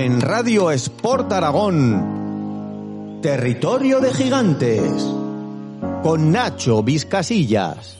En Radio Sport Aragón, Territorio de Gigantes, con Nacho Vizcasillas.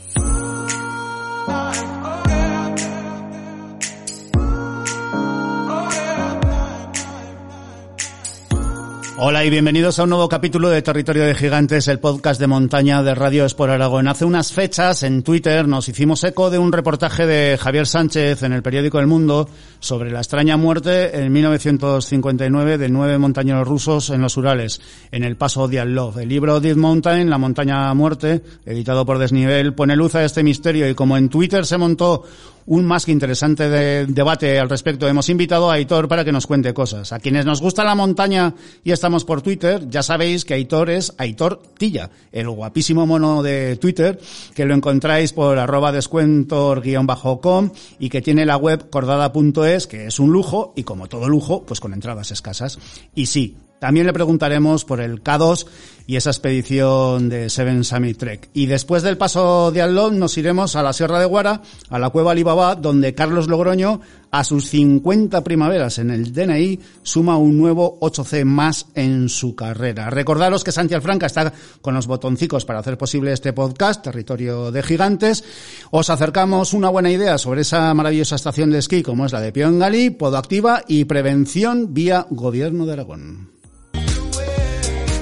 Hola y bienvenidos a un nuevo capítulo de Territorio de Gigantes, el podcast de montaña de Radio Espor Aragón. Hace unas fechas en Twitter nos hicimos eco de un reportaje de Javier Sánchez en el periódico El Mundo sobre la extraña muerte en 1959 de nueve montañeros rusos en los Urales, en el paso Diatlov. El libro Dead Mountain, La montaña muerte, editado por Desnivel, pone luz a este misterio y como en Twitter se montó un más que interesante de, debate al respecto. Hemos invitado a Aitor para que nos cuente cosas. A quienes nos gusta la montaña y estamos por Twitter, ya sabéis que Aitor es Aitor Tilla, el guapísimo mono de Twitter, que lo encontráis por arroba descuentor-com y que tiene la web cordada.es, que es un lujo y como todo lujo, pues con entradas escasas. Y sí, también le preguntaremos por el K2 y esa expedición de Seven Summit Trek. Y después del paso de Alon nos iremos a la Sierra de Guara, a la cueva Alibaba, donde Carlos Logroño, a sus 50 primaveras en el DNI, suma un nuevo 8C más en su carrera. Recordaros que Santi Alfranca está con los botoncicos para hacer posible este podcast, Territorio de Gigantes. Os acercamos una buena idea sobre esa maravillosa estación de esquí como es la de Piongalí, Podoactiva y prevención vía Gobierno de Aragón.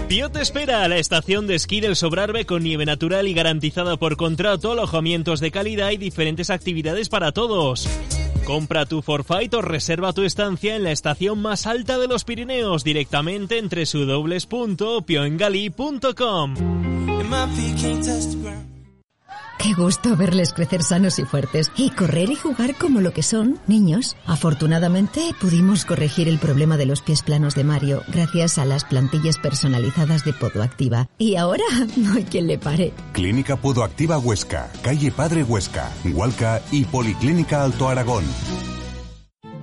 Pío te espera a la estación de esquí del Sobrarbe con nieve natural y garantizada por contrato, alojamientos de calidad y diferentes actividades para todos. Compra tu forfait o reserva tu estancia en la estación más alta de los Pirineos directamente en www.pioengali.com. Qué gusto verles crecer sanos y fuertes y correr y jugar como lo que son, niños. Afortunadamente pudimos corregir el problema de los pies planos de Mario gracias a las plantillas personalizadas de Podoactiva. Y ahora no hay quien le pare. Clínica Podoactiva Huesca, calle Padre Huesca, Hualca y Policlínica Alto Aragón.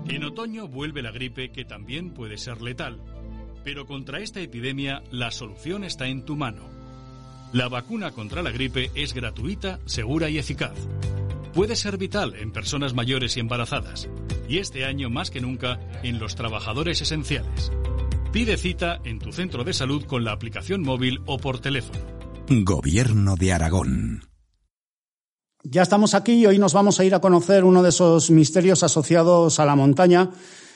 En otoño vuelve la gripe que también puede ser letal. Pero contra esta epidemia la solución está en tu mano. La vacuna contra la gripe es gratuita, segura y eficaz. Puede ser vital en personas mayores y embarazadas, y este año más que nunca en los trabajadores esenciales. Pide cita en tu centro de salud con la aplicación móvil o por teléfono. Gobierno de Aragón. Ya estamos aquí y hoy nos vamos a ir a conocer uno de esos misterios asociados a la montaña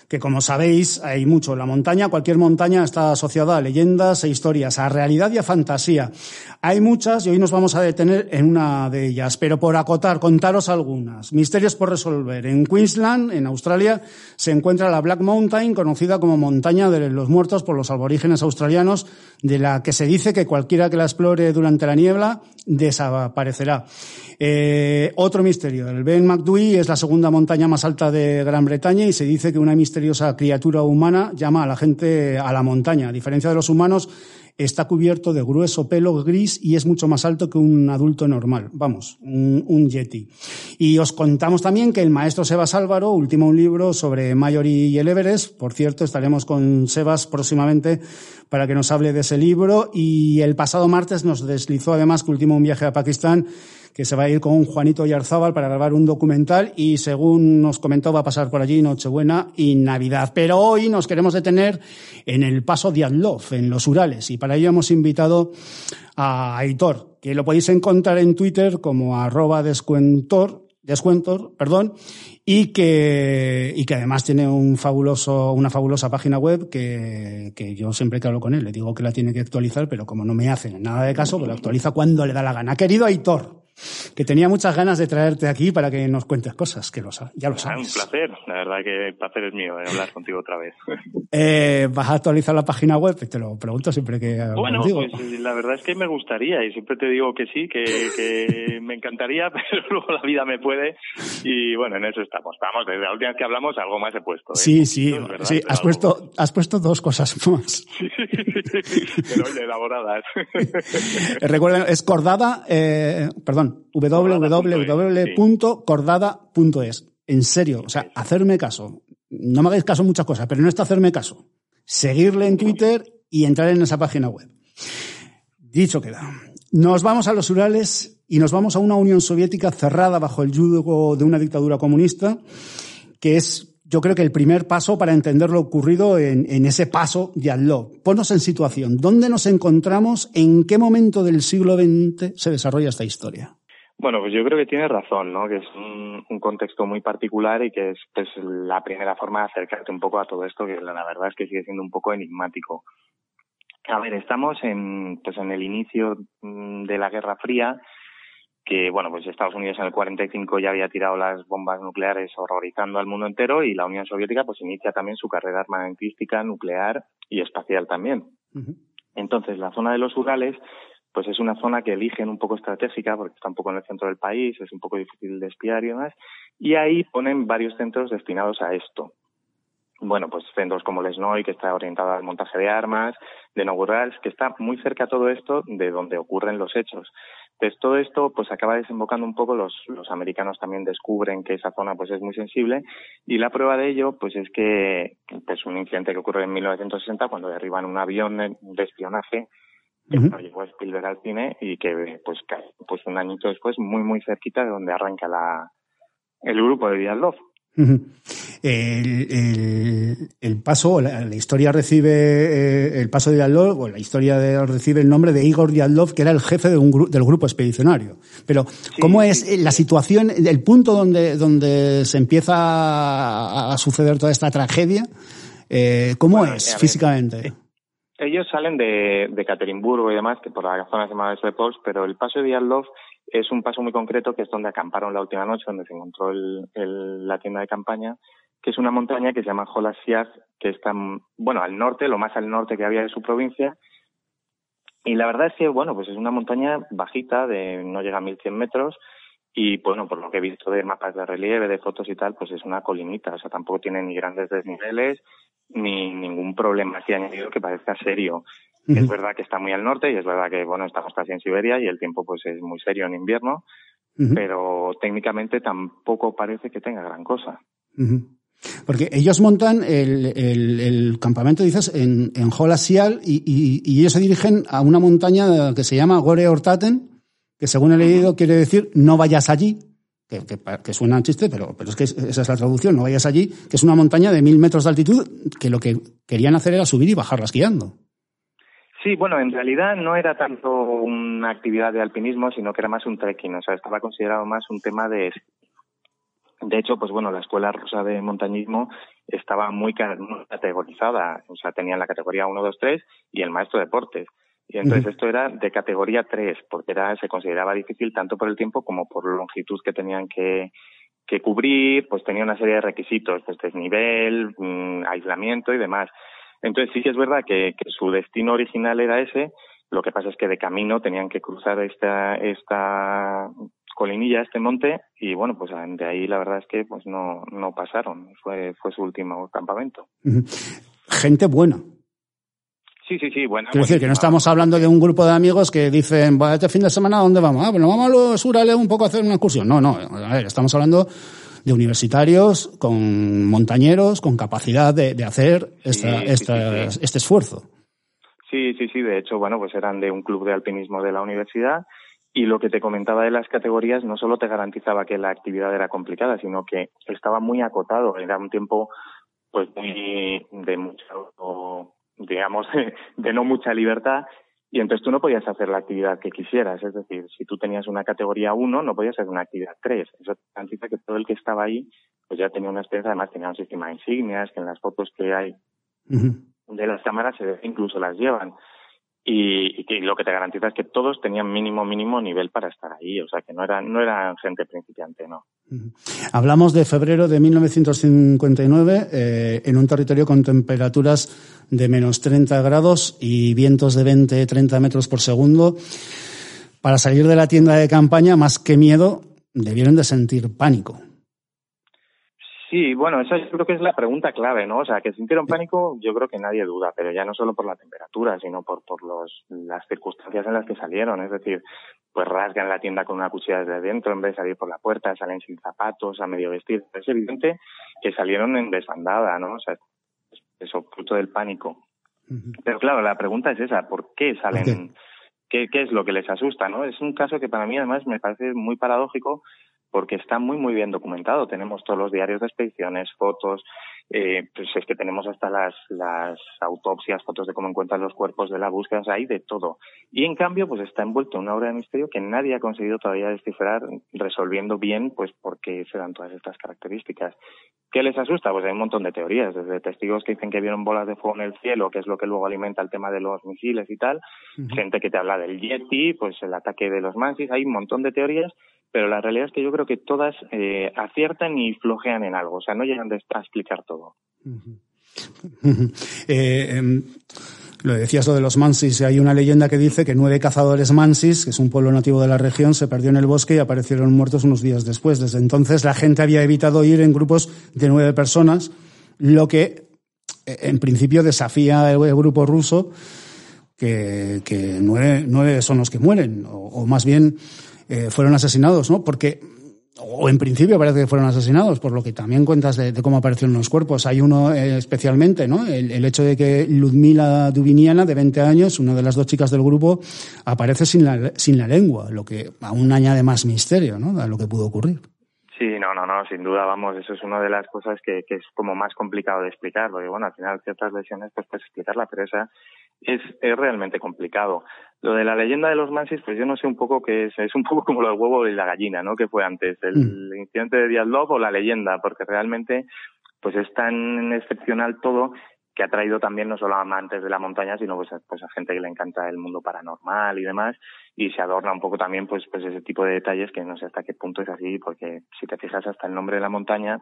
que como sabéis hay mucho en la montaña. Cualquier montaña está asociada a leyendas e historias, a realidad y a fantasía. Hay muchas y hoy nos vamos a detener en una de ellas, pero por acotar, contaros algunas. Misterios por resolver. En Queensland, en Australia, se encuentra la Black Mountain, conocida como montaña de los muertos por los aborígenes australianos, de la que se dice que cualquiera que la explore durante la niebla desaparecerá. Eh, otro misterio. El Ben Macdui es la segunda montaña más alta de Gran Bretaña y se dice que una misteriosa criatura humana llama a la gente a la montaña. A diferencia de los humanos, está cubierto de grueso pelo gris y es mucho más alto que un adulto normal. Vamos, un, yeti. Y os contamos también que el maestro Sebas Álvaro ultima un libro sobre Mayori y el Everest. Por cierto, estaremos con Sebas próximamente para que nos hable de ese libro. Y el pasado martes nos deslizó además que ultimó un viaje a Pakistán que se va a ir con Juanito Yarzábal para grabar un documental y según nos comentó va a pasar por allí Nochebuena y Navidad. Pero hoy nos queremos detener en el paso Diatlov, en los Urales, y para ello hemos invitado a Aitor, que lo podéis encontrar en Twitter como arroba descuentor, descuentor, perdón, y que, y que además tiene un fabuloso, una fabulosa página web que, que yo siempre que hablo con él le digo que la tiene que actualizar, pero como no me hacen nada de caso, pues lo actualiza cuando le da la gana. Querido Aitor, que tenía muchas ganas de traerte aquí para que nos cuentes cosas, que lo, ya lo sabes. Un placer, la verdad que el placer es mío eh, hablar contigo otra vez. Eh, ¿Vas a actualizar la página web? Te lo pregunto siempre que Bueno, pues la verdad es que me gustaría y siempre te digo que sí, que, que me, encantaría, pero luego la vida me puede y bueno, en eso estamos. Vamos, desde la última vez que hablamos algo más he puesto. ¿eh? Sí, sí, sí. Has puesto, has puesto dos cosas más. Sí, pero oye, elaboradas. Recuerden, es cordada, eh, perdón, www.cordada.es. En serio, o sea, hacerme caso. No me hagáis caso en muchas cosas, pero no está hacerme caso. Seguirle en Twitter y entrar en esa página web. Dicho queda. Nos vamos a los Urales y nos vamos a una Unión Soviética cerrada bajo el yugo de una dictadura comunista, que es, yo creo que el primer paso para entender lo ocurrido en, ese paso de Adlov. Ponnos en situación. ¿Dónde nos encontramos? ¿En qué momento del siglo XX se desarrolla esta historia? Bueno, pues yo creo que tiene razón, ¿no? Que es un, contexto muy particular y que es pues, la primera forma de acercarte un poco a todo esto, que la verdad es que sigue siendo un poco enigmático. A ver, estamos en, pues en el inicio mm, de la Guerra Fría, que bueno, pues Estados Unidos en el 45 ya había tirado las bombas nucleares horrorizando al mundo entero y la Unión Soviética pues inicia también su carrera armamentística, nuclear y espacial también. Entonces, la zona de los Urales pues es una zona que eligen un poco estratégica porque está un poco en el centro del país, es un poco difícil de espiar y demás, y ahí ponen varios centros destinados a esto bueno, pues centros como Lesnoy, que está orientado al montaje de armas, de Novurals, que está muy cerca a todo esto de donde ocurren los hechos. Entonces, todo esto pues acaba desembocando un poco, los, los americanos también descubren que esa zona pues es muy sensible y la prueba de ello pues es que pues un incidente que ocurre en 1960 cuando derriban un avión de espionaje que llegó Spielberg al cine y que pues pues un añito después muy muy cerquita de donde arranca la el grupo de Dialog el, el, paso, la, la, historia recibe eh, el paso de Yadlov, o la historia recibe el nombre de Igor Yadlov, que era el jefe de un, del grupo expedicionario. Pero, ¿cómo es la situación, el punto donde, donde se empieza a, suceder toda esta tragedia? Eh, ¿Cómo es físicamente? Ellos salen de, de Caterinburgo y demás, que por la zona se llama Pols, pero el paso de Yadlov es un paso muy concreto que es donde acamparon la última noche, donde se encontró el, la tienda de campaña, que es una montaña que se llama Jolasias, que está, bueno, al norte, lo más al norte que había de su provincia. Y la verdad es que, bueno, pues es una montaña bajita, de no llega a 1100 metros, y bueno, por lo que he visto de mapas de relieve, de fotos y tal, pues es una colinita, o sea, tampoco tiene ni grandes desniveles, ni ningún problema así añadido que parezca serio. Es verdad que está muy al norte y es verdad que, bueno, estamos casi en Siberia y el tiempo pues es muy serio en invierno, pero técnicamente tampoco parece que tenga gran cosa. Porque ellos montan el, el, campamento, dices, en, en Holasial y, y, ellos se dirigen a una montaña que se llama Gore Ortaten, que según he leído quiere decir no vayas allí, que, que, que, chiste, pero, pero es que esa es la traducción, no vayas allí, que es una montaña de mil metros de altitud que lo que querían hacer era subir y bajar esquiando. Sí, bueno, en realidad no era tanto una actividad de alpinismo, sino que era más un trekking, o sea, estaba considerado más un tema de... De hecho, pues bueno, la escuela rusa de montañismo estaba muy categorizada, o sea, tenían la categoría 1, 2, 3 y el maestro de deportes. Y entonces esto era de categoría 3, porque era, se consideraba difícil tanto por el tiempo como por la longitud que tenían que, que cubrir, pues tenía una serie de requisitos, pues desnivel, mm, aislamiento y demás. Entonces sí que es verdad que, su destino original era ese, lo que pasa es que de camino tenían que cruzar esta, esta colinilla, este monte, y bueno, pues de ahí la verdad es que pues no, no pasaron, fue, fue su último campamento. Gente buena. Sí, sí, sí, bueno. Quiero decir que no estamos hablando de un grupo de amigos que dicen, este fin de semana, ¿a dónde vamos? Ah, bueno, vamos a los Urales un poco a hacer una excursión. No, no, a ver, estamos hablando de universitarios, con montañeros, con capacidad de, de hacer esta, esta, este esfuerzo. Sí, sí, sí. De hecho, bueno, pues eran de un club de alpinismo de la universidad y lo que te comentaba de las categorías no solo te garantizaba que la actividad era complicada, sino que estaba muy acotado. Era un tiempo, pues, muy de mucho, digamos, de no mucha libertad y entonces tú no podías hacer la actividad que quisieras. Es decir, si tú tenías una categoría 1, no podías hacer una actividad 3. Eso significa que todo el que estaba ahí, pues ya tenía una experiencia, además tenía un sistema de insignias, que en las fotos que hay de las cámaras se incluso las llevan y, y, lo que te garantiza es que todos tenían mínimo mínimo nivel para estar ahí, o sea que no eran no eran gente principiante, no. Hablamos de febrero de 1959 eh, en un territorio con temperaturas de menos 30 grados y vientos de 20-30 metros por segundo. para salir de la tienda de campaña, más que miedo, debieron de sentir pánico. Sí, bueno, esa yo creo que es la pregunta clave, ¿no? O sea, que sintieron pánico, yo creo que nadie duda, pero ya no solo por la temperatura, sino por, por los, las circunstancias en las que salieron. Es decir, pues rasgan la tienda con una cuchilla desde dentro en vez de salir por la puerta, salen sin zapatos, a medio vestir. Es evidente que salieron en desbandada, ¿no? O sea, eso, fruto del pánico. Pero claro, la pregunta es esa, ¿por qué salen? ¿Qué, ¿Qué es lo que les asusta, no? Es un caso que para mí además me parece muy paradójico porque está muy, muy bien documentado. Tenemos todos los diarios de expediciones, fotos, eh, pues es que tenemos hasta las, las autopsias, fotos de cómo encuentran los cuerpos de la búsqueda, o sea, hay de todo. Y en cambio, pues está envuelto en una obra de misterio que nadie ha conseguido todavía descifrar, resolviendo bien, pues, por qué se dan todas estas características. ¿Qué les asusta? Pues hay un montón de teorías, desde testigos que dicen que vieron bolas de fuego en el cielo, que es lo que luego alimenta el tema de los misiles y tal, gente que te habla del Yeti, pues el ataque de los Mansis, hay un montón de teorías pero la realidad es que yo creo que todas eh, aciertan y flojean en algo, o sea, no llegan a explicar todo. eh, em, lo decías lo de los mansis, hay una leyenda que dice que nueve cazadores mansis, que es un pueblo nativo de la región, se perdió en el bosque y aparecieron muertos unos días después. Desde entonces la gente había evitado ir en grupos de nueve personas, lo que eh, en principio desafía el grupo ruso, que, nueve, nueve son los que mueren, o más bien eh, fueron asesinados, ¿no? Porque o en principio parece que fueron asesinados, por lo que también cuentas de, cómo aparecieron los cuerpos. Hay uno eh, especialmente, ¿no? El, hecho de que Ludmila Dubiniana, de 20 años, una de las dos chicas del grupo, aparece sin la, sin la lengua, lo que aún añade más misterio, ¿no? A lo que pudo ocurrir. Sí, no, no, no, sin duda, vamos, eso es una de las cosas que, que es como más complicado de explicar, porque bueno, al final ciertas lesiones pues puedes explicarla, pero esa es, es realmente complicado. Lo de la leyenda de los Mansis, pues yo no sé un poco qué es, es un poco como lo del huevo y la gallina, ¿no? Que fue antes, el mm. incidente de Díaz o la leyenda, porque realmente pues es tan excepcional todo que ha traído también no solo a amantes de la montaña, sino pues a, pues a gente que le encanta el mundo paranormal y demás, y se adorna un poco también pues, pues ese tipo de detalles que no sé hasta qué punto es así, porque si te fijas hasta el nombre de la montaña,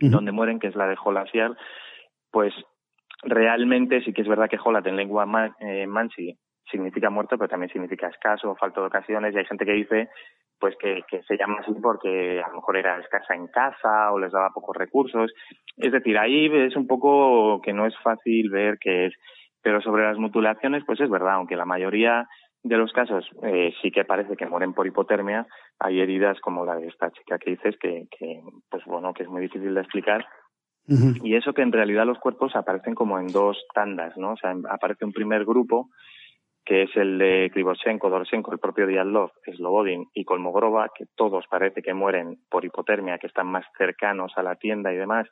donde mueren, que es la de Holasiar, pues realmente sí que es verdad que Holat en lengua eh, mansi significa muerto, pero también significa escaso, falta de ocasiones, y hay gente que dice pues que, que se llama así porque a lo mejor era escasa en casa o les daba pocos recursos. Es decir, ahí es un poco que no es fácil ver qué es. Pero sobre las mutilaciones, pues es verdad, aunque la mayoría de los casos eh, sí que parece que mueren por hipotermia, hay heridas como la de esta chica que dices que, que pues bueno, que es muy difícil de explicar y eso que en realidad los cuerpos aparecen como en dos tandas, ¿no? O sea, aparece un primer grupo que es el de Krivoshenko, Doroshenko, el propio Dialog, Slobodin y Kolmogrova, que todos parece que mueren por hipotermia, que están más cercanos a la tienda y demás.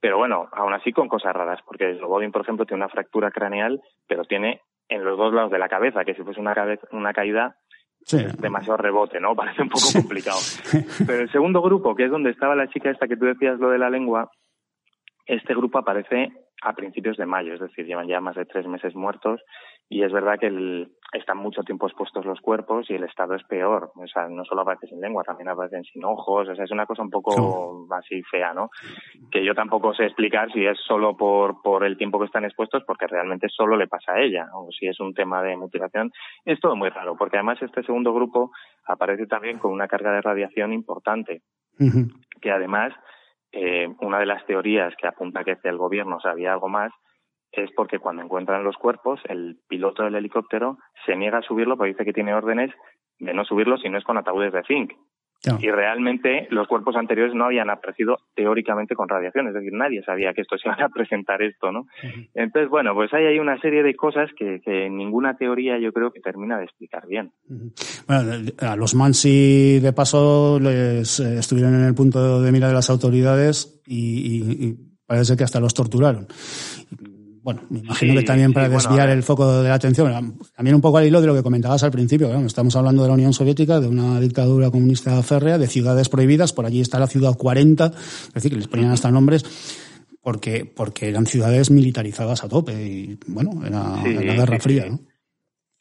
Pero bueno, aún así con cosas raras, porque Slobodin, por ejemplo, tiene una fractura craneal, pero tiene en los dos lados de la cabeza, que si fuese una, una caída demasiado rebote, ¿no? Parece un poco complicado. Pero el segundo grupo, que es donde estaba la chica esta que tú decías lo de la lengua, este grupo aparece a principios de mayo, es decir, llevan ya más de tres meses muertos y es verdad que el, están mucho tiempo expuestos los cuerpos y el estado es peor. O sea, no solo aparecen sin lengua, también aparecen sin ojos. O sea, es una cosa un poco así fea, ¿no? Que yo tampoco sé explicar si es solo por, por el tiempo que están expuestos, porque realmente solo le pasa a ella, o si es un tema de mutilación. Es todo muy raro, porque además este segundo grupo aparece también con una carga de radiación importante, que además eh, una de las teorías que apunta que el gobierno sabía algo más es porque cuando encuentran los cuerpos, el piloto del helicóptero se niega a subirlo porque dice que tiene órdenes de no subirlo si no es con ataúdes de zinc. Y realmente los cuerpos anteriores no habían aparecido teóricamente con radiación, es decir, nadie sabía que esto se iba a presentar esto, ¿no? Entonces, bueno, pues hay ahí una serie de cosas que, que ninguna teoría yo creo que termina de explicar bien. Bueno, a los Mansi de paso les eh, estuvieron en el punto de mira de las autoridades y, y parece que hasta los torturaron bueno, me imagino que también para desviar el foco de la atención, también un poco al hilo de lo que comentabas al principio, estamos hablando de la Unión Soviética, de una dictadura comunista férrea, de ciudades prohibidas, por allí está la ciudad 40, es decir, que les ponían hasta nombres, porque, porque eran ciudades militarizadas a tope y, bueno, era, la Guerra Fría, ¿no?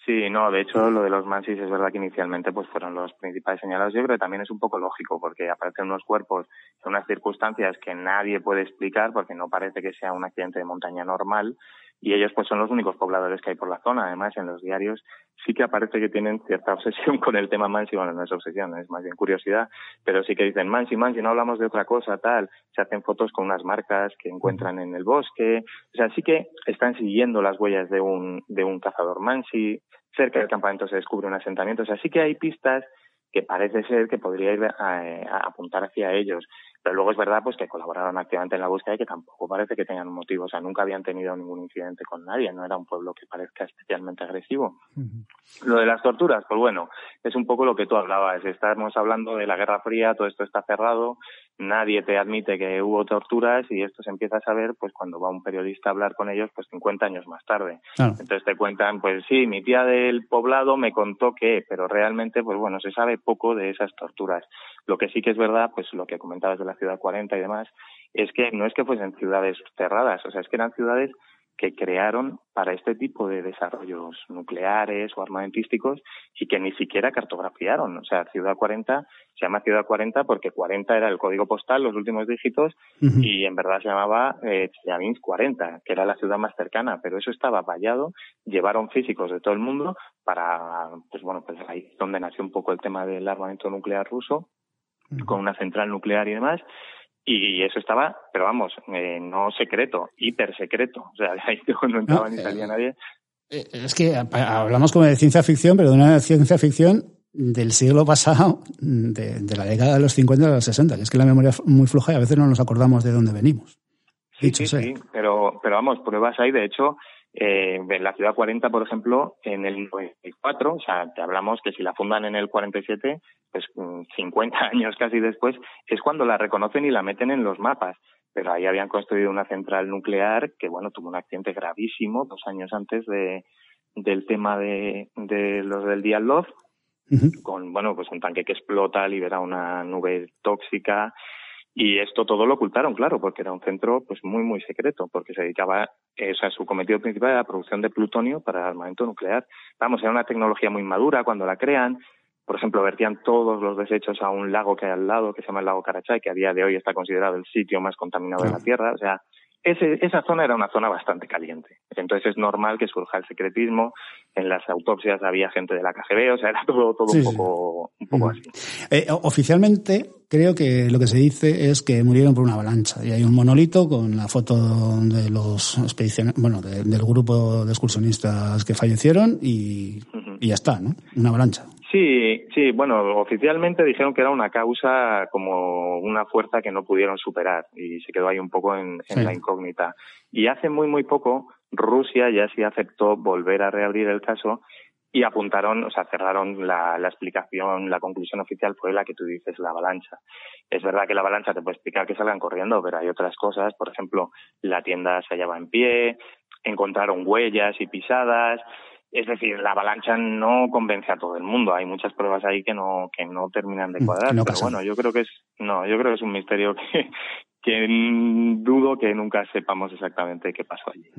Sí, no, de hecho lo de los Mansis es verdad que inicialmente pues fueron los principales señalados. Yo creo que también es un poco lógico porque aparecen unos cuerpos en unas circunstancias que nadie puede explicar porque no parece que sea un accidente de montaña normal y ellos pues son los únicos pobladores que hay por la zona. Además, en los diarios sí que aparece que tienen cierta obsesión con el tema Mansi, bueno, no es obsesión, es más bien curiosidad, pero sí que dicen Mansi, Mansi, no hablamos de otra cosa, tal, se hacen fotos con unas marcas que encuentran en el bosque, o sea, sí que están siguiendo las huellas de un, de un cazador Mansi, cerca del campamento se descubre un asentamiento, o sea, sí que hay pistas que parece ser que podría ir a apuntar hacia ellos. Pero luego es verdad pues que colaboraron activamente en la búsqueda y que tampoco parece que tengan un motivo. O sea, nunca habían tenido ningún incidente con nadie. No era un pueblo que parezca especialmente agresivo. Lo de las torturas, pues bueno, es un poco lo que tú hablabas. Estamos hablando de la Guerra Fría, todo esto está cerrado, nadie te admite que hubo torturas y esto se empieza a saber pues cuando va un periodista a hablar con ellos pues 50 años más tarde. Entonces te cuentan, pues sí, mi tía del poblado me contó que, pero realmente pues bueno, se sabe poco de esas torturas. Lo que sí que es verdad, pues lo que comentabas de la ciudad 40 y demás, es que no es que fuesen ciudades cerradas, o sea, es que eran ciudades que crearon para este tipo de desarrollos nucleares o armamentísticos y que ni siquiera cartografiaron. O sea, Ciudad 40 se llama Ciudad 40 porque 40 era el código postal, los últimos dígitos, y en verdad se llamaba eh, 40, que era la ciudad más cercana, pero eso estaba vallado, llevaron físicos de todo el mundo para, pues bueno, pues ahí es donde nació un poco el tema del armamento nuclear ruso, con una central nuclear y demás, y eso estaba, pero vamos, eh, no secreto, hiper secreto. O sea, ahí no entraba ni salía eh, nadie. Eh, es que hablamos como de ciencia ficción, pero de una ciencia ficción del siglo pasado, de, la década de los 50 y de los 60, que es que la memoria es muy floja y a veces no nos acordamos de dónde venimos. Sí, sí, sí, pero, pero vamos, pruebas hay, de hecho, eh, en la ciudad 40, por ejemplo, en el 94, o sea, te hablamos que si la fundan en el 47, pues 50 años casi después, es cuando la reconocen y la meten en los mapas. Pero ahí habían construido una central nuclear que, bueno, tuvo un accidente gravísimo dos años antes de, del tema de, de los del Dialog, con, bueno, pues un tanque que explota, libera una nube tóxica, y esto todo lo ocultaron, claro, porque era un centro pues muy, muy secreto, porque se dedicaba, eh, o sea, su cometido principal era la producción de plutonio para el armamento nuclear. Vamos, era una tecnología muy madura cuando la crean. Por ejemplo, vertían todos los desechos a un lago que hay al lado, que se llama el lago Carachay, que a día de hoy está considerado el sitio más contaminado de la Tierra. O sea, esa zona era una zona bastante caliente. Entonces es normal que surja el secretismo. En las autopsias había gente de la KGB, o sea, era todo, todo un, poco, un poco así. Eh, oficialmente, creo que lo que se dice es que murieron por una avalancha. Y hay un monolito con la foto de los expediciones, bueno, del grupo de excursionistas que fallecieron y, y ya está, ¿no? Una avalancha. Sí, sí, bueno, oficialmente dijeron que era una causa como una fuerza que no pudieron superar y se quedó ahí un poco en, la incógnita. Y hace muy, muy poco Rusia ya sí aceptó volver a reabrir el caso y apuntaron, o sea, cerraron la, la, explicación, la conclusión oficial fue la que tú dices, la avalancha. Es verdad que la avalancha te puede explicar que salgan corriendo, pero hay otras cosas, por ejemplo, la tienda se hallaba en pie, encontraron huellas y pisadas, es decir, la avalancha no convence a todo el mundo. Hay muchas pruebas ahí que no que no terminan de mm, cuadrar. pero bueno, yo creo que es no, yo creo que es un misterio que, que dudo que nunca sepamos exactamente qué pasó allí.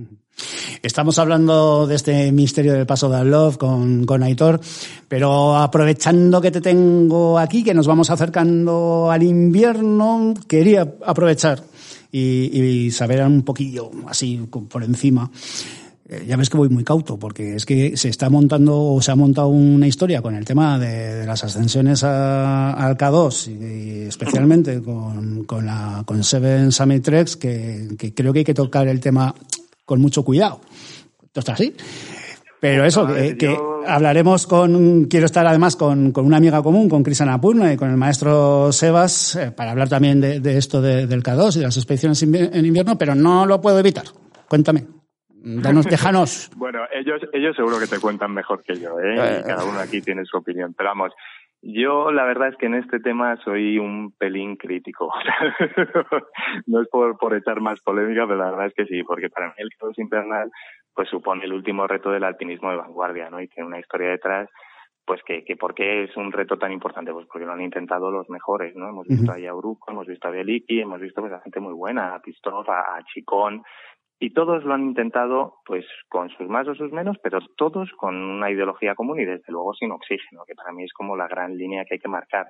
Estamos hablando de este misterio del paso de Love con, con Aitor, pero aprovechando que te tengo aquí, que nos vamos acercando al invierno, quería aprovechar y, y saber un poquillo, así por encima, ya ves que voy muy cauto, porque es que se está montando o se ha montado una historia con el tema de, las ascensiones al K2 y, especialmente con, con, la, con Seven Summit Treks, que, que, creo que hay que tocar el tema con mucho cuidado. Esto está así. Pero eso, que, hablaremos con, quiero estar además con, con una amiga común, con Crisana Purna y con el maestro Sebas, eh, para hablar también de, de esto del K2 y de las expediciones en invierno, pero no lo puedo evitar. Cuéntame. Danos, déjanos. bueno, ellos, ellos seguro que te cuentan mejor que yo, ¿eh? ¿eh? cada uno aquí tiene su opinión. Pero vamos, yo la verdad es que en este tema soy un pelín crítico. no es por, por echar más polémica, pero la verdad es que sí, porque para mí el cross invernal pues supone el último reto del alpinismo de vanguardia, ¿no? Y tiene una historia detrás pues que, que por qué es un reto tan importante, pues porque lo han intentado los mejores, ¿no? Hemos visto a Yauruco, hemos visto a Beliki, hemos visto pues a gente muy buena, a Pistov, a Chicón, y todos lo han intentado, pues con sus más o sus menos, pero todos con una ideología común y desde luego sin oxígeno, que para mí es como la gran línea que hay que marcar.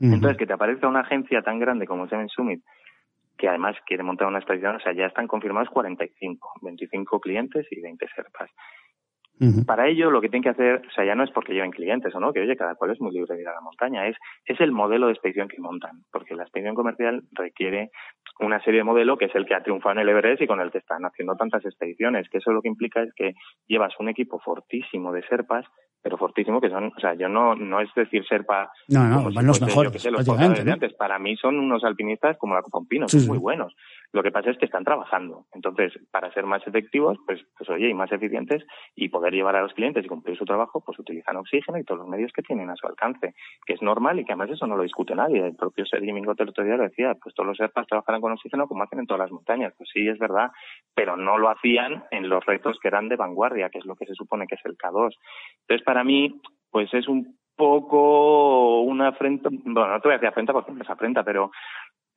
Entonces, que te aparezca una agencia tan grande como Seven Summit, que además quiere montar una expedición, o sea, ya están confirmados 45, 25 clientes y 20 serpas. Para ello, lo que tienen que hacer, o sea, ya no es porque lleven clientes o no, que oye, cada cual es muy libre de ir a la montaña, es, es el modelo de expedición que montan, porque la expedición comercial requiere una serie de modelo que es el que ha triunfado en el Everest y con el que están haciendo tantas expediciones, que eso lo que implica es que llevas un equipo fortísimo de serpas pero fortísimo que son, o sea, yo no no es decir serpa no, no, van los mejores, los antes. Para mí son unos alpinistas como la Copompino, son muy buenos. Lo que pasa es que están trabajando. Entonces, para ser más efectivos, pues, pues oye, y más eficientes y poder llevar a los clientes y cumplir su trabajo, pues utilizan oxígeno y todos los medios que tienen a su alcance, que es normal y que además eso no lo discute nadie. El propio Sergi Mingote el otro día decía, pues todos los serpas trabajarán con oxígeno como hacen en todas las montañas. Pues sí, es verdad, pero no lo hacían en los retos que eran de vanguardia, que es lo que se supone que es el K2. Entonces, para mí, pues es un poco una afrenta, bueno, no te voy a decir afrenta porque no es afrenta, pero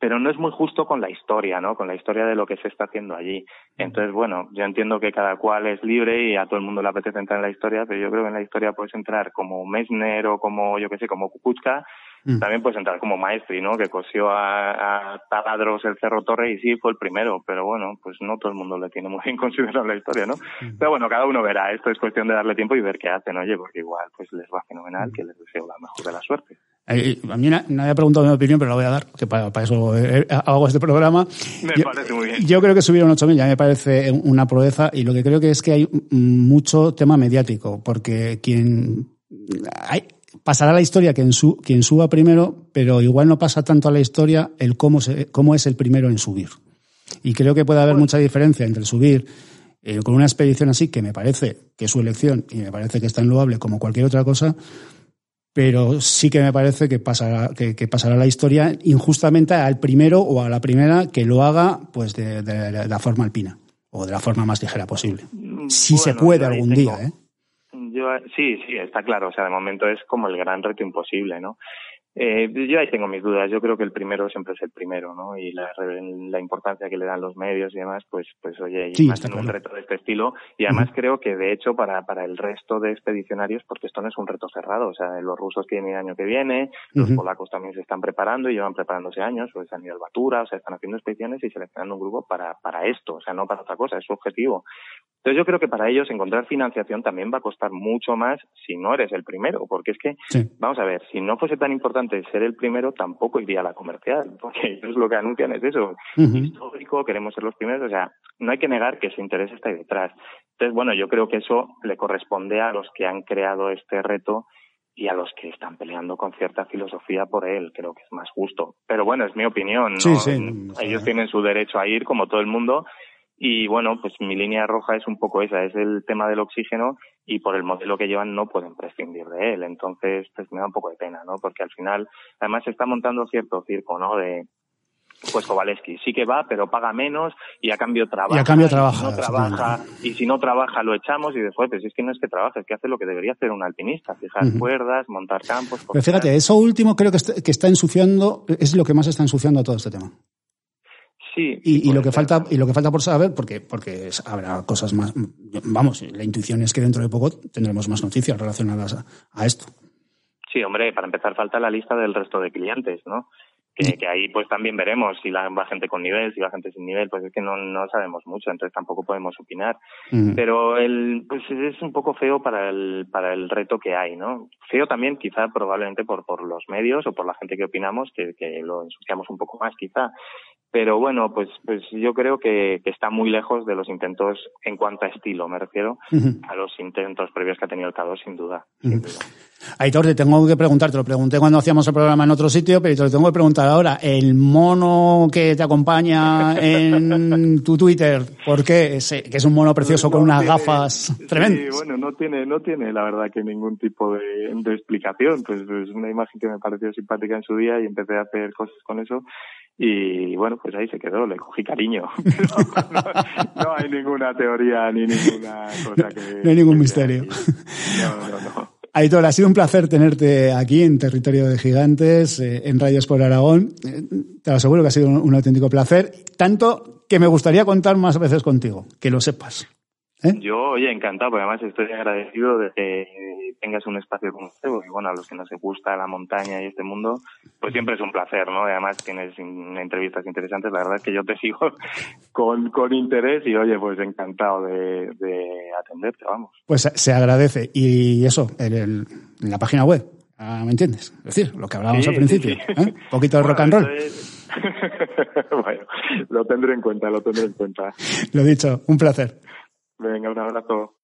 pero no es muy justo con la historia, ¿no? Con la historia de lo que se está haciendo allí. Entonces, bueno, yo entiendo que cada cual es libre y a todo el mundo le apetece entrar en la historia, pero yo creo que en la historia puedes entrar como Messner o como, yo qué sé, como Kukuchka Mm. También puedes entrar como maestri, ¿no? Que cosió a, taladros el Cerro Torre y sí, fue el primero, pero bueno, pues no todo el mundo le tiene muy bien considerado la historia, ¿no? Mm. Pero bueno, cada uno verá, esto es cuestión de darle tiempo y ver qué hacen, oye, porque igual pues les va fenomenal, que les deseo la mejor de la suerte. Eh, a mí nadie ha preguntado mi opinión, pero la voy a dar, que para, eso eh, hago este programa. Me parece muy bien. Yo creo que subir un 8.000 ya me parece una proeza y lo que creo que es que hay mucho tema mediático, porque quien... Hay, pasará la historia quien, su, quien suba primero, pero igual no pasa tanto a la historia el cómo, se, cómo es el primero en subir. Y creo que puede haber mucha diferencia entre subir eh, con una expedición así, que me parece que es su elección y me parece que es tan loable como cualquier otra cosa, pero sí que me parece que pasará, que, pasará la historia injustamente al primero o a la primera que lo haga pues de, la forma alpina o de la forma más ligera posible. Mm, si se puede algún día, ¿eh? Yo, sí, sí, está claro. O sea, de momento es como el gran reto imposible, ¿no? Eh, yo ahí tengo mis dudas. Yo creo que el primero siempre es el primero, ¿no? Y la, la importancia que le dan los medios y demás, pues, pues oye, y más en un reto de este estilo. Y además creo que, de hecho, para, para el resto de expedicionarios, porque esto no es un reto cerrado. O sea, los rusos tienen el año que viene, los polacos también se están preparando y llevan preparándose años, o han ido al Batura, o sea, están haciendo expediciones y seleccionando un grupo para, para esto. O sea, no para otra cosa, es su objetivo. Entonces yo creo que para ellos encontrar financiación también va a costar mucho más si no eres el primero, porque es que, vamos a ver, si no fuese tan importante ser el primero, tampoco iría a la comercial, porque ellos lo que anuncian es eso, histórico, queremos ser los primeros, o sea, no hay que negar que su interés está ahí detrás. Entonces, bueno, yo creo que eso le corresponde a los que han creado este reto y a los que están peleando con cierta filosofía por él, creo que es más justo. Pero bueno, es mi opinión, ¿no? Ellos tienen su derecho a ir como todo el mundo y bueno, pues mi línea roja es un poco esa, es el tema del oxígeno y por el modelo que llevan no pueden prescindir de él. Entonces, pues me da un poco de pena, ¿no? Porque al final, además se está montando cierto circo, ¿no? De, pues Kowaleski sí que va, pero paga menos y a cambio trabaja. Y a cambio trabaja. Y si no trabaja, y si no trabaja lo echamos y después, pues es que no es que trabaje, es que hace lo que debería hacer un alpinista, fijar cuerdas, montar campos. Pero fíjate, eso último creo que está, que está ensuciando, es lo que más está ensuciando a todo este tema. Y, lo que falta y lo que falta por saber, porque porque habrá cosas más, vamos, la intuición es que dentro de poco tendremos más noticias relacionadas a, esto. Sí, hombre, para empezar falta la lista del resto de clientes, ¿no? Que, ahí pues también veremos si la, va gente con nivel, si va gente sin nivel, pues es que no, no sabemos mucho, entonces tampoco podemos opinar. Pero el, pues es un poco feo para el, para el reto que hay, ¿no? Feo también quizá probablemente por, por los medios o por la gente que opinamos, que, que lo ensuciamos un poco más quizá pero bueno, pues, pues yo creo que, está muy lejos de los intentos en cuanto a estilo, me refiero a los intentos previos que ha tenido el K2, sin duda. Aitor, te tengo que preguntar, te lo pregunté cuando hacíamos el programa en otro sitio, pero te lo tengo que preguntar ahora. El mono que te acompaña en tu Twitter, ¿por qué? que es un mono precioso con unas gafas tremendas. Sí, bueno, no tiene, no tiene la verdad que ningún tipo de, de explicación. Pues es una imagen que me pareció simpática en su día y empecé a hacer cosas con eso y bueno, pues ahí se quedó, le cogí cariño. no, hay ninguna teoría ni ninguna cosa que... No hay ningún misterio. No, no, no. Aitor, ha sido un placer tenerte aquí en Territorio de Gigantes, eh, en Rayos por Aragón. Eh, te lo aseguro que ha sido un, auténtico placer, tanto que me gustaría contar más veces contigo, que lo sepas. ¿Eh? Yo, oye, encantado, porque además estoy agradecido de que tengas un espacio como este, porque bueno, a los que nos gusta la montaña y este mundo, pues siempre es un placer, ¿no? Y además tienes entrevistas interesantes, la verdad es que yo te sigo con, con interés y oye, pues encantado de, de atenderte, vamos. Pues se agradece. Y eso, en, la página web, ah, ¿me entiendes? Es decir, lo que hablábamos al principio, ¿eh? Un poquito de rock and roll. bueno, lo tendré en cuenta, lo tendré en cuenta. Lo dicho, un placer. Venga, un abrazo.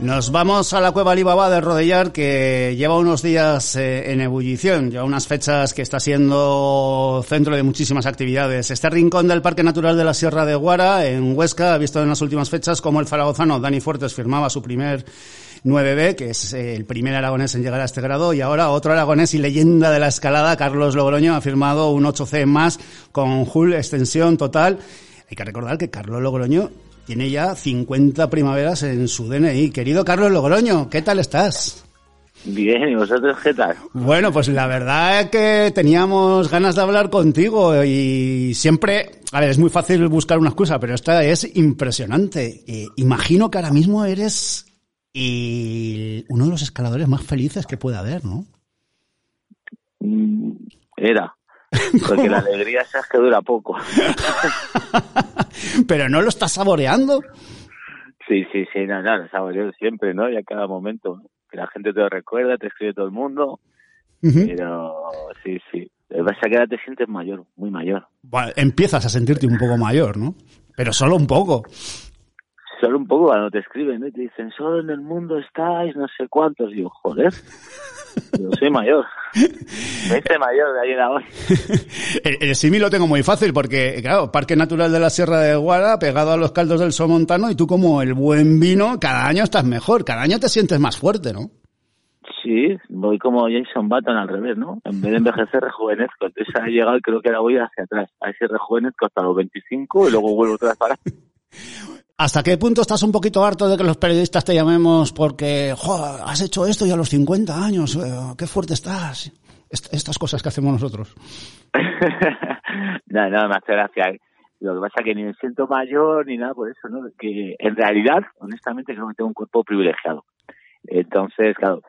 Nos vamos a la cueva Alibaba de Rodellar, que lleva unos días eh, en ebullición, lleva unas fechas que está siendo centro de muchísimas actividades. Este rincón del Parque Natural de la Sierra de Guara, en Huesca, ha visto en las últimas fechas como el zaragozano Dani Fuertes firmaba su primer 9B, que es eh, el primer aragonés en llegar a este grado, y ahora otro aragonés y leyenda de la escalada, Carlos Logroño, ha firmado un 8C más con Hull extensión total. Hay que recordar que Carlos Logroño tiene ya 50 primaveras en su DNI. Querido Carlos Logroño, ¿qué tal estás? Bien, ¿y vosotros qué tal? Bueno, pues la verdad es que teníamos ganas de hablar contigo y siempre, a ver, es muy fácil buscar una excusa, pero esta es impresionante. Eh, imagino que ahora mismo eres uno de los escaladores más felices que puede haber, ¿no? Mm, era. Porque la alegría es que dura poco. Pero no lo estás saboreando. Sí, sí, sí, no, no, lo saboreo siempre, ¿no? Y a cada momento. Que la gente te lo recuerda, te escribe todo el mundo. Pero sí, sí. Vas a que ahora te sientes mayor, muy mayor. empiezas a sentirte un poco mayor, ¿no? Pero solo un poco. Solo un poco cuando te escriben, ¿no? Y te dicen, solo en el mundo estáis, no sé cuántos. Y digo, joder, yo soy mayor. Me hice mayor de ayer a hoy. el, símil lo tengo muy fácil porque, claro, Parque Natural de la Sierra de Guara, pegado a los caldos del Somontano, y tú como el buen vino, cada año estás mejor, cada año te sientes más fuerte, ¿no? Sí, voy como Jason Button al revés, ¿no? En vez de envejecer, rejuvenezco. Entonces ha llegado creo que ahora voy hacia atrás. A ese rejuvenezco hasta los 25 y luego vuelvo otra vez para ¿Hasta qué punto estás un poquito harto de que los periodistas te llamemos porque has hecho esto ya a los 50 años? Eh, qué fuerte estás. estas cosas que hacemos nosotros. no, no, me hace gracia. Lo que pasa es que ni me siento mayor ni nada por eso, ¿no? Que en realidad, honestamente, creo que tengo un cuerpo privilegiado. Entonces, claro,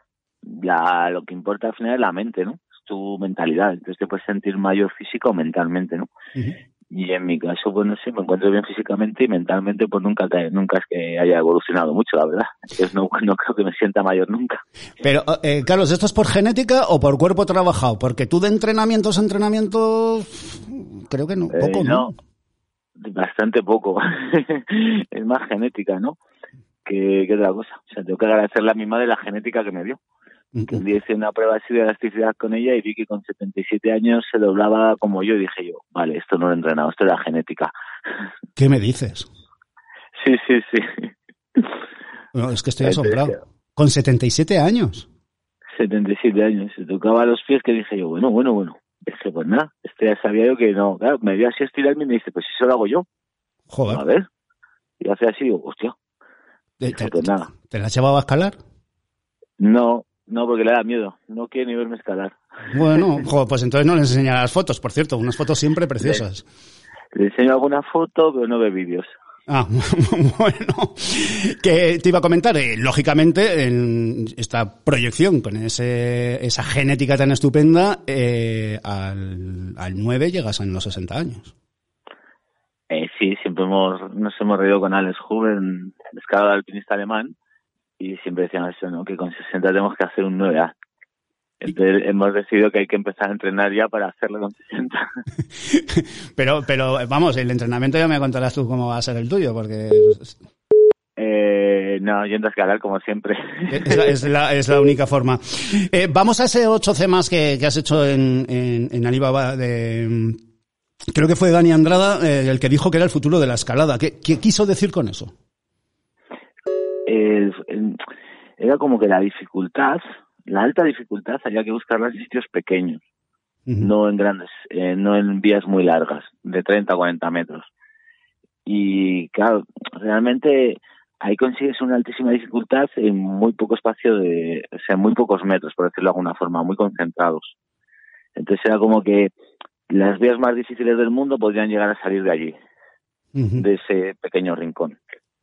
la, lo que importa al final es la mente, ¿no? Es tu mentalidad. Entonces te puedes sentir mayor físico o mentalmente, ¿no? Y en mi caso, pues no sé, me encuentro bien físicamente y mentalmente, pues nunca, nunca es que haya evolucionado mucho, la verdad. Entonces no, no creo que me sienta mayor nunca. Pero, eh, Carlos, ¿esto es por genética o por cuerpo trabajado? Porque tú de entrenamientos a entrenamientos, creo que no, eh, poco, ¿no? Bastante poco. es más genética, ¿no? Que, que otra cosa. O sea, tengo que agradecerle a mi madre la genética que me dio. Hice una prueba así de elasticidad con ella y vi que con 77 años se doblaba como yo y dije yo, vale, esto no lo he entrenado, esto era genética. ¿Qué me dices? Sí, sí, sí. No, es que estoy asombrado. ¿Con 77 años? 77 años. Se tocaba los pies que dije yo, bueno, bueno, bueno. Dije, pues nada, este ya sabía yo que no. Claro, me dio así a estirarme y me dice, pues eso lo hago yo. Joder. A ver. Y hace así, digo, hostia. Te, pues nada. ¿Te la llevaba a escalar? No, no, porque le da miedo. No quiere ni verme escalar. Bueno, pues entonces no le enseñarás las fotos, por cierto. Unas fotos siempre preciosas. Le, enseño alguna foto, pero no ve vídeos. Ah, bueno, que te iba a comentar, eh, lógicamente, en esta proyección con ese, esa genética tan estupenda, eh, al, al 9 llegas en los 60 años. Eh, sí, siempre hemos, nos hemos reído con Alex Huber, escalador alpinista alemán, y siempre decían eso, ¿no? Que con 60 tenemos que hacer un 9A. Entonces hemos decidido que hay que empezar a entrenar ya para hacerlo con 60. pero, pero vamos, el entrenamiento ya me contarás tú cómo va a ser el tuyo, porque... Eh, no, yendo a escalar como siempre. Es la, es la, única forma. Eh, vamos a ese 8C más que, que has hecho en, en, en, Alibaba de... Creo que fue Dani Andrada eh, el que dijo que era el futuro de la escalada. ¿Qué, ¿Qué quiso decir con eso? Era como que la dificultad, la alta dificultad había que buscarla en sitios pequeños, no en grandes, eh, no en vías muy largas, de 30 a 40 metros. Y claro, realmente ahí consigues una altísima dificultad en muy poco espacio de, o sea, en muy pocos metros, por decirlo de alguna forma, muy concentrados. Entonces era como que las vías más difíciles del mundo podrían llegar a salir de allí, de ese pequeño rincón.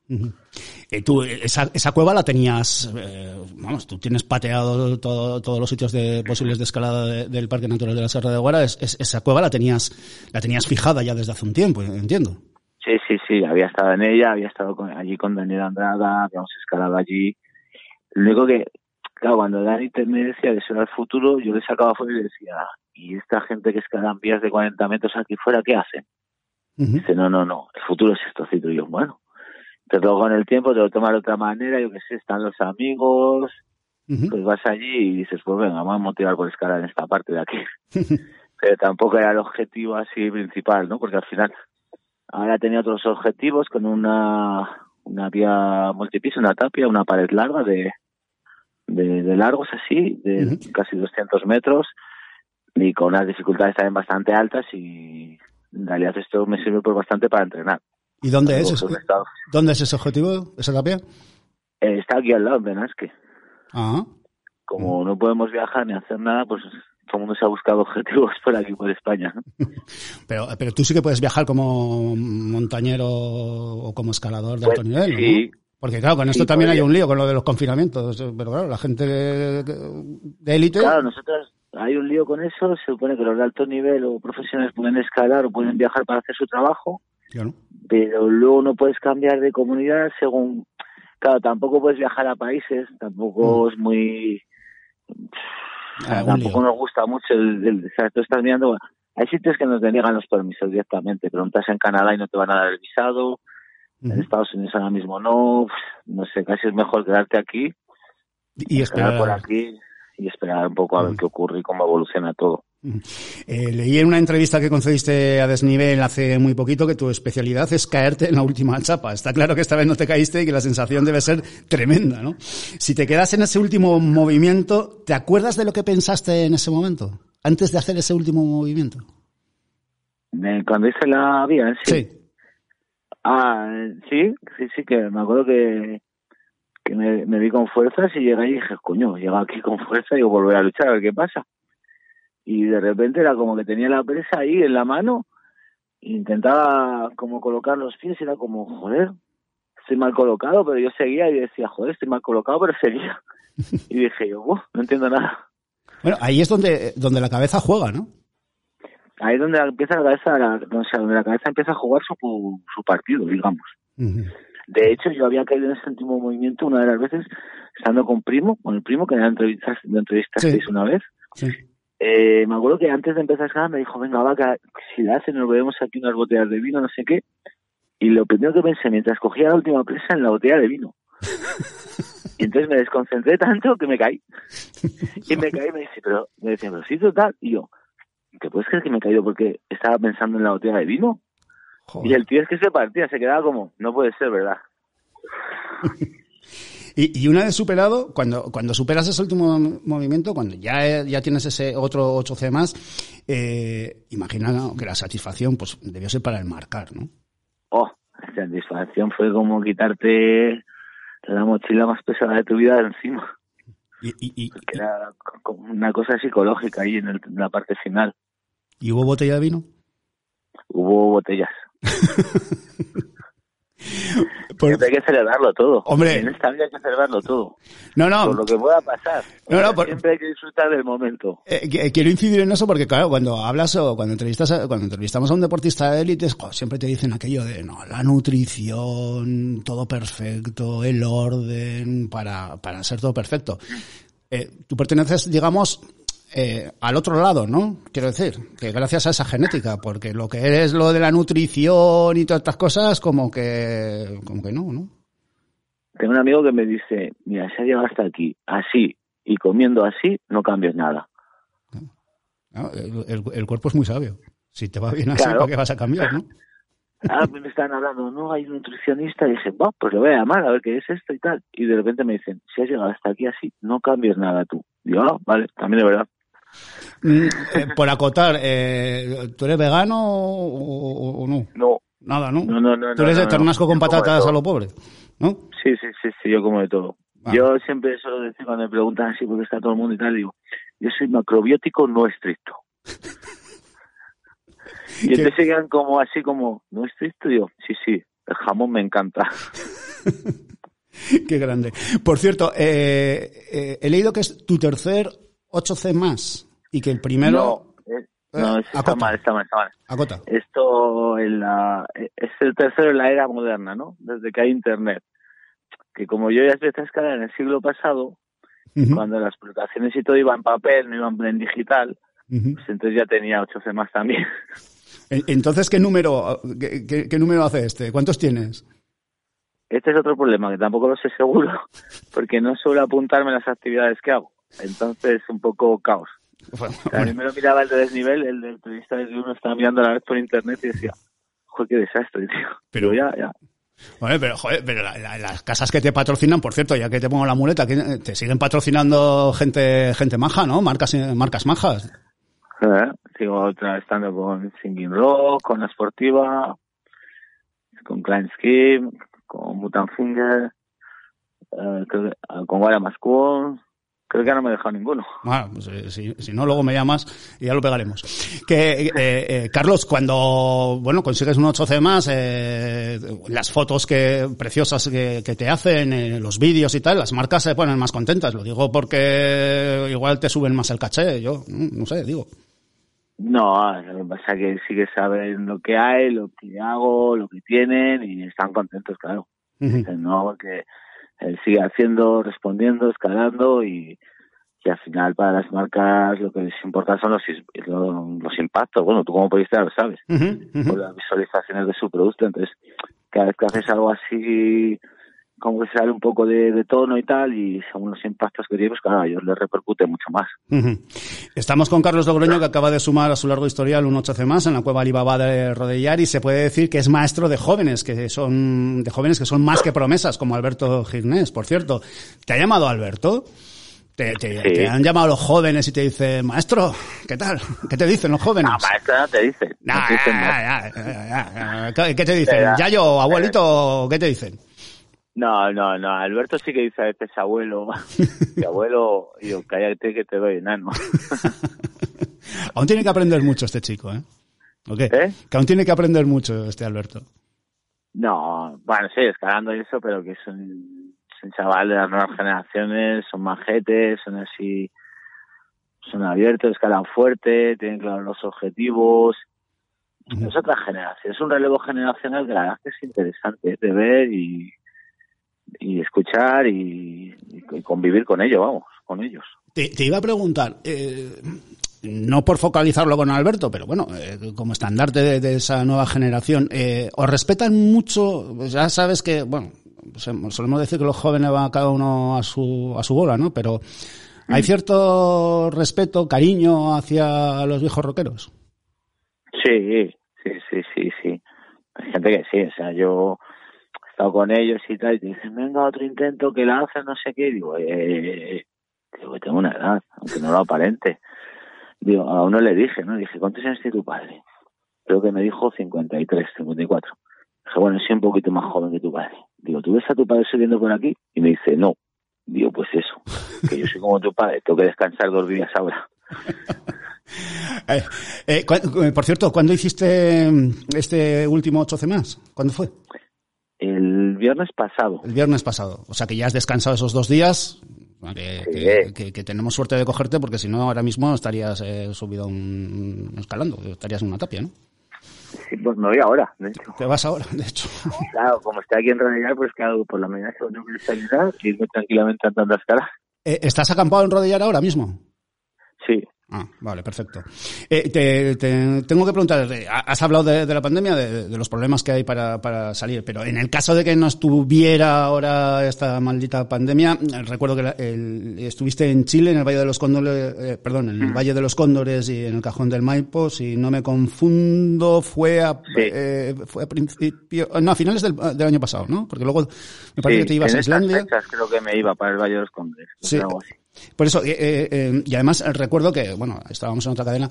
Eh, tú, esa, esa, cueva la tenías, eh, vamos, tú tienes pateado todo, todos los sitios de, posibles de escalada del Parque Natural de la Sierra de Guara, esa cueva la tenías, la tenías fijada ya desde hace un tiempo, entiendo. Sí, sí, sí, había estado en ella, había estado allí con Daniel Andrada, habíamos escalado allí. Lo único que, claro, cuando Dani me decía de eso era el futuro, yo le sacaba fuera y le decía, ¿y esta gente que escalan vías de 40 metros aquí fuera, qué hacen? Dice, no, no, no, el futuro es esto, y yo, bueno, pero luego con el tiempo te lo tomas de otra manera, yo qué sé, están los amigos, pues vas allí y dices, pues venga, vamos a motivar por escalar en esta parte de aquí. pero tampoco era el objetivo así principal, ¿no? Porque al final ahora tenía otros objetivos con una, una vía multipiso, una tapia, una pared larga de, de, largos así, de casi 200 metros y con unas dificultades también bastante altas y en realidad esto me sirve pues bastante para entrenar. ¿Y dónde es? ¿Dónde es ese objetivo, esa tapia? Eh, está aquí al lado, en Benasque. Ah. Como no podemos viajar ni hacer nada, pues todo el mundo se ha buscado objetivos por aquí, por España. pero, pero tú sí que puedes viajar como montañero o como escalador de alto pues nivel, sí. Porque claro, con esto también hay un lío con lo de los confinamientos. Pero claro, la gente de élite... Claro, nosotros hay un lío con eso. Se supone que los de alto nivel o profesionales pueden escalar o pueden viajar para hacer su trabajo. Claro. Pero luego no puedes cambiar de comunidad según claro tampoco puedes viajar a países tampoco mm. es muy ah, tampoco nos gusta mucho el, o sea, tú estás mirando hay sitios que nos deniegan los permisos directamente preguntas en Canadá y no te van a dar el visado en Estados Unidos ahora mismo no no sé casi es mejor quedarte aquí y esperar por aquí y esperar un poco a ver qué ocurre y cómo evoluciona todo eh, leí en una entrevista que concediste a Desnivel hace muy poquito que tu especialidad es caerte en la última chapa. Está claro que esta vez no te caíste y que la sensación debe ser tremenda, ¿no? Si te quedas en ese último movimiento, ¿te acuerdas de lo que pensaste en ese momento? Antes de hacer ese último movimiento. Cuando hice la vía, sí. Sí. Ah, sí, sí, sí, que me acuerdo que, que me, vi con fuerzas y llegué y dije, coño, llego aquí con fuerza y volver a luchar a ver qué pasa y de repente era como que tenía la presa ahí en la mano intentaba como colocar los pies y era como joder estoy mal colocado pero yo seguía y decía joder estoy mal colocado pero seguía. Y dije yo no entiendo nada bueno ahí es donde donde la cabeza juega no ahí es donde empieza la cabeza la, o sea, donde la cabeza empieza a jugar su su partido digamos de hecho yo había caído en ese último movimiento una de las veces estando con primo con el primo que me entrevistas entrevistasteis una vez sí eh, me acuerdo que antes de empezar a escalar me dijo, venga, vaca, si la hacen nos bebemos aquí unas botellas de vino, no sé qué. Y lo primero que pensé mientras cogía la última presa en la botella de vino. y entonces me desconcentré tanto que me caí. Y me caí y me dice, pero, me decía, pero sí, total. Y yo, ¿te puedes creer que me he caído porque estaba pensando en la botella de vino? Y el tío es que se partía, se quedaba como, no puede ser, ¿verdad? Y, una vez superado, cuando, cuando superas ese último movimiento, cuando ya, ya tienes ese otro 8C más, eh, imagina que la satisfacción pues debió ser para el marcar, ¿no? Oh, la satisfacción fue como quitarte la mochila más pesada de tu vida de encima. Y, era una cosa psicológica ahí en, en la parte final. ¿Y hubo botella de vino? Hubo botellas. Pues, hay que celebrarlo todo. Hombre. En esta vida hay que celebrarlo todo. No, no. Por lo que pueda pasar. No, no, Siempre hay que disfrutar del momento. Eh, quiero incidir en eso porque, claro, cuando hablas o cuando entrevistas, cuando entrevistamos a un deportista de élite, siempre te dicen aquello de, no, la nutrición, todo perfecto, el orden, para, para ser todo perfecto. Eh, tú perteneces, digamos, eh, al otro lado, ¿no? Quiero decir, que gracias a esa genética, porque lo que es lo de la nutrición y todas estas cosas, como que, como que no, ¿no? Tengo un amigo que me dice, mira, si ha llegado hasta aquí, así, y comiendo así, no cambies nada. el, cuerpo es muy sabio. Si te va bien así, ¿para qué vas a cambiar, no? Ah, me están hablando, no, hay un nutricionista, y dije, va, pues lo voy a llamar a ver qué es esto y tal. Y de repente me dicen, si has llegado hasta aquí así, no cambies nada tú. Digo, ah, vale, también de verdad. Mm, eh, por acotar, eh, ¿tú eres vegano o, no? No, Nada, ¿no? No, no, no. Tú eres no, de no, no. con patatas a lo pobre, ¿no? Sí, sí, sí, sí, yo como de todo. Ah. Yo siempre suelo decir cuando me preguntan así porque está todo el mundo y tal, digo, yo soy macrobiótico no estricto. y entonces quedan como así como, ¿no estricto? Yo, sí, sí, el jamón me encanta. Qué grande. Por cierto, eh, eh, he leído que es tu tercer 8C más y que el primero... No, eh, no, Eh, está mal, está mal, está mal. Acota. Esto en la, es el tercero en la era moderna, ¿no? Desde que hay internet. Que como yo ya empecé a escalar en el siglo pasado, Ujú, cuando las publicaciones y todo iba en papel, no iban en digital, pues entonces ya tenía 8C más también. En- Entonces, ¿qué número, qué, qué- qué número hace este? ¿Cuántos tienes? Este es otro problema, que tampoco lo sé seguro, porque no suelo apuntarme a las actividades que hago. Entonces, un poco caos. Bueno, primero miraba el de desnivel, el del periodista desde uno estaba mirando a la vez por internet y decía, joder, qué desastre, tío. Pero- ya, ya. Bueno, pero, joder, pero la- la- las casas que te patrocinan, por cierto, ya que te pongo la muleta, que eh, te siguen patrocinando gente, gente maja, ¿no? Marcas, eh, marcas majas. ¿Eh? Sigo otra estando con Singing Rock, con la Sportiva, con Klein Scheme, con Mutant Finger, eh, creo que- con Guara Mascón. Creo que no me he dejado ninguno. Bueno, pues, eh, si, si no, luego me llamas y ya lo pegaremos. Que, eh, eh, Carlos, cuando, bueno, consigues un 8C más, eh, las fotos que, preciosas que, que te hacen, los vídeos y tal, las marcas se ponen más contentas. Lo digo porque igual te suben más el caché, yo, mm, no sé, digo. No, lo que pasa es que sí que saben lo que hay, lo que hago, lo que tienen y están contentos, claro. No, porque él sigue haciendo, respondiendo, escalando y, y al final para las marcas lo que les importa son los, los impactos. Bueno, tú como periodista lo sabes, por las visualizaciones de su producto. Entonces, cada vez que haces algo así, como que sale un poco de, de tono y tal, y según los impactos que tiene, pues claro, a ellos les repercute mucho más. Estamos con Carlos Logroño, que acaba de sumar a su largo historial un 8C más en la cueva Alibaba de Rodellar y se puede decir que es maestro de jóvenes, que son, de jóvenes que son más que promesas, como Alberto Girnés, por cierto. ¿Te ha llamado Alberto? Te, te- Sí. te han llamado los jóvenes y te dicen, maestro, ¿qué tal? ¿Qué te dicen los jóvenes? No, maestro no te dice. No Nah, te dicen. ¿Qué te dicen? ¿Yayo, abuelito, qué te dicen? No, no, no. Alberto sí que dice a veces abuelo. Mi abuelo, y yo, cállate que te doy enano. Aún tiene que aprender mucho este chico, ¿eh? ¿O qué? ¿Eh? Que aún tiene que aprender mucho este Alberto. No, bueno, sí, escalando y eso, pero que son, son chaval de las nuevas generaciones, son majetes, son así, son abiertos, escalan fuerte, tienen claros los objetivos. Es otra generación, es un relevo generacional que la verdad es que es interesante de ver y, y escuchar y, y convivir con ello, vamos, con ellos. Te, te iba a preguntar, eh, no por focalizarlo con Alberto, pero bueno, eh, como estandarte de, de esa nueva generación, eh, ¿os respetan mucho? Pues Ya sabes que, bueno, se- solemos decir que los jóvenes van cada uno a su, a su bola, ¿no? Pero ¿hay cierto respeto, cariño hacia los viejos rockeros? Sí, sí, sí, sí, sí. Hay gente que sí, o sea, yo estado con ellos y tal, y te dicen, venga, otro intento que la no sé qué, digo, eh, digo, que tengo una edad, aunque no lo aparente. Digo, a uno le dije, ¿no? Dije, ¿cuántos años tiene tu padre? Creo que me dijo 53, 54. Dije, bueno, soy un poquito más joven que tu padre. Digo, ¿tú ves a tu padre subiendo por aquí? Y me dice, no. Digo, pues eso, que yo soy como tu padre, tengo que descansar dos días ahora. Eh, eh, eh, por cierto, ¿cuándo hiciste mm, este último 8C más? ¿Cuándo fue? El viernes pasado. El viernes pasado. O sea que ya has descansado esos dos días. Que, Sí. que- que- que tenemos suerte de cogerte porque si no ahora mismo estarías eh, subido un, escalando, estarías en una tapia, ¿no? Sí, pues me voy ahora, de hecho. Te vas ahora, de hecho. Claro, como estoy aquí en Rodillar, pues claro, por la mañana tengo que desayunar y irme tranquilamente andando a escalar. Eh, ¿Estás acampado en Rodillar ahora mismo? Sí, Ah, vale, perfecto. Eh, te, te- tengo que preguntar, eh, has hablado de, de la pandemia, de, de los problemas que hay para, para salir, pero en el caso de que no estuviera ahora esta maldita pandemia, recuerdo que la- el- estuviste en Chile, en el Valle de los Cóndores, eh, perdón, en el Valle de los Cóndores y en el Cajón del Maipo, si no me confundo, fue a, Sí. eh, fue a principio, no, a finales del, del año pasado, ¿no? Porque luego me parece sí, que te ibas en a Islandia. fechas creo que me iba para el Valle de los Condes. Sí. algo así. Por eso, eh, eh, eh, y además recuerdo que, bueno, estábamos en otra cadena,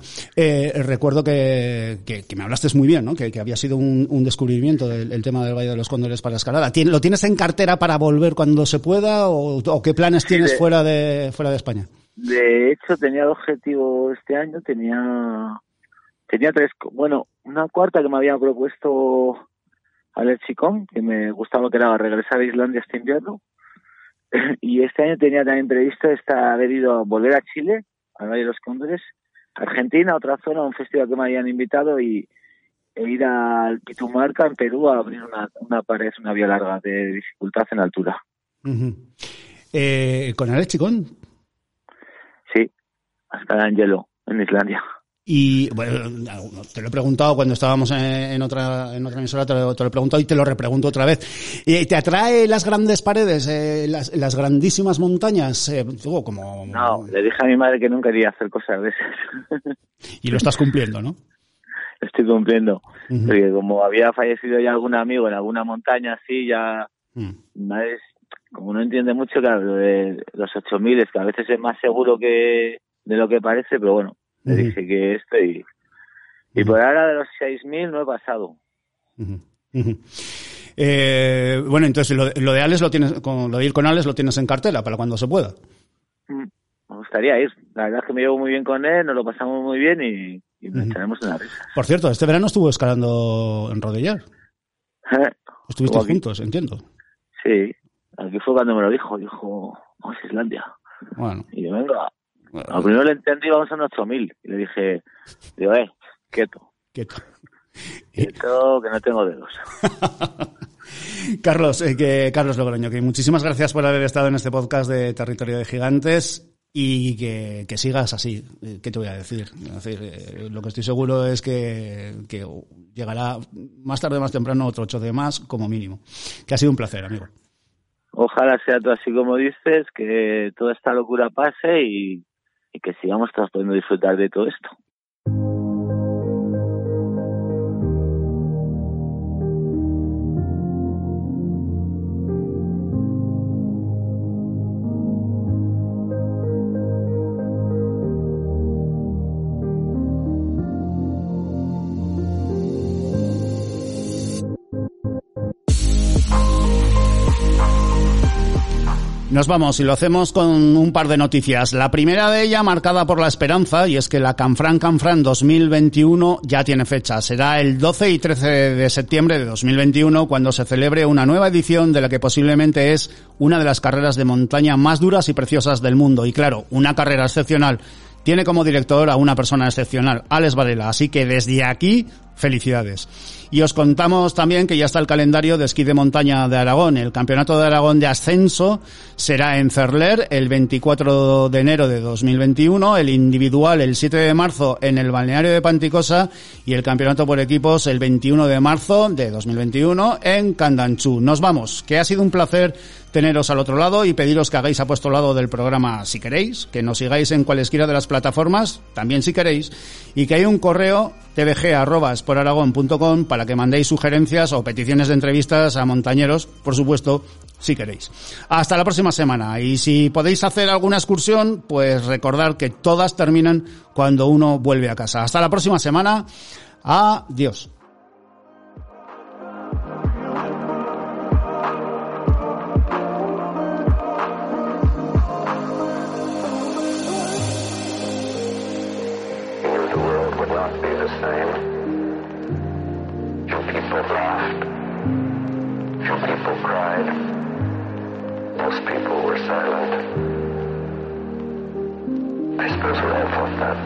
recuerdo que, que, me hablaste muy bien, ¿no? Que, había sido un, descubrimiento del tema del Valle de los Cóndores para escalada. ¿Lo tienes en cartera para volver cuando se pueda o, qué planes tienes fuera, de, fuera de España? De hecho, tenía el objetivo este año, tenía, tenía tres, bueno, una cuarta que me había propuesto Alex Chicón, que me gustaba que era regresar a Islandia este invierno y este año tenía también previsto haber ido a volver a Chile, al Valle de los Cóndores, Argentina, otra zona, un festival que me habían invitado y e ir al Pitumarca, en Perú, a abrir una, una pared, una vía larga de dificultad en altura. eh, ¿Con Alex Chicón? Sí, hasta Angelo, en Islandia. Y bueno, te lo he preguntado cuando estábamos en, otra en otra emisora, te lo, he preguntado y te lo repregunto otra vez. ¿Y ¿Te atrae las grandes paredes, eh, las, las, grandísimas montañas? Eh, como... No, le dije a mi madre que nunca quería hacer cosas de esas. Y lo estás cumpliendo, ¿no? Estoy cumpliendo. Porque como había fallecido ya algún amigo en alguna montaña así, ya... Mm. como no entiende mucho, claro, de los 8000 es que a veces es más seguro que de lo que parece, pero bueno le dije que esto y, y por ahora de los 6.000 no he pasado. Eh, bueno, entonces lo, lo, de Alex lo tienes, con, lo de ir con Alex lo tienes en cartela para cuando se pueda. Mm, me gustaría ir. La verdad es que me llevo muy bien con él, nos lo pasamos muy bien y, nos echaremos en la risa. Por cierto, este verano estuvo escalando en Rodillar. Estuviste juntos, entiendo. Sí, aquí fue cuando me lo dijo. Dijo, vamos a Islandia. Bueno. Y yo, venga, lo primero le entendí, vamos a un 8000. Y le dije, digo, eh, quieto. Quieto. Quieto, que no tengo dedos. Carlos, eh, que, Carlos Logroño, que muchísimas gracias por haber estado en este podcast de Territorio de Gigantes y que, sigas así. Eh, ¿Qué te voy a decir? Eh, lo que estoy seguro es que, que, llegará más tarde o más temprano otro 8 de más, como mínimo. Que ha sido un placer, amigo. Ojalá sea todo así como dices, que toda esta locura pase y, y que sigamos todos pudiendo disfrutar de todo esto. Nos vamos y lo hacemos con un par de noticias. La primera de ella marcada por la esperanza y es que la Canfran Canfran 2021 ya tiene fecha. Será el 12 y 13 de septiembre de 2021 cuando se celebre una nueva edición de la que posiblemente es una de las carreras de montaña más duras y preciosas del mundo. Y claro, una carrera excepcional tiene como director a una persona excepcional, Alex Varela. Así que desde aquí, felicidades. Y os contamos también que ya está el calendario de esquí de montaña de Aragón. El Campeonato de Aragón de Ascenso será en Cerler el 24 de enero de 2021, el individual el 7 de marzo en el balneario de Panticosa y el Campeonato por equipos el 21 de marzo de 2021 en Candanchú. Nos vamos, que ha sido un placer teneros al otro lado y pediros que hagáis apostolado del programa si queréis, que nos sigáis en cualesquiera de las plataformas, también si queréis, y que hay un correo tvg.com para que mandéis sugerencias o peticiones de entrevistas a montañeros, por supuesto, si queréis. Hasta la próxima semana. Y si podéis hacer alguna excursión, pues recordad que todas terminan cuando uno vuelve a casa. Hasta la próxima semana. Adiós. understand.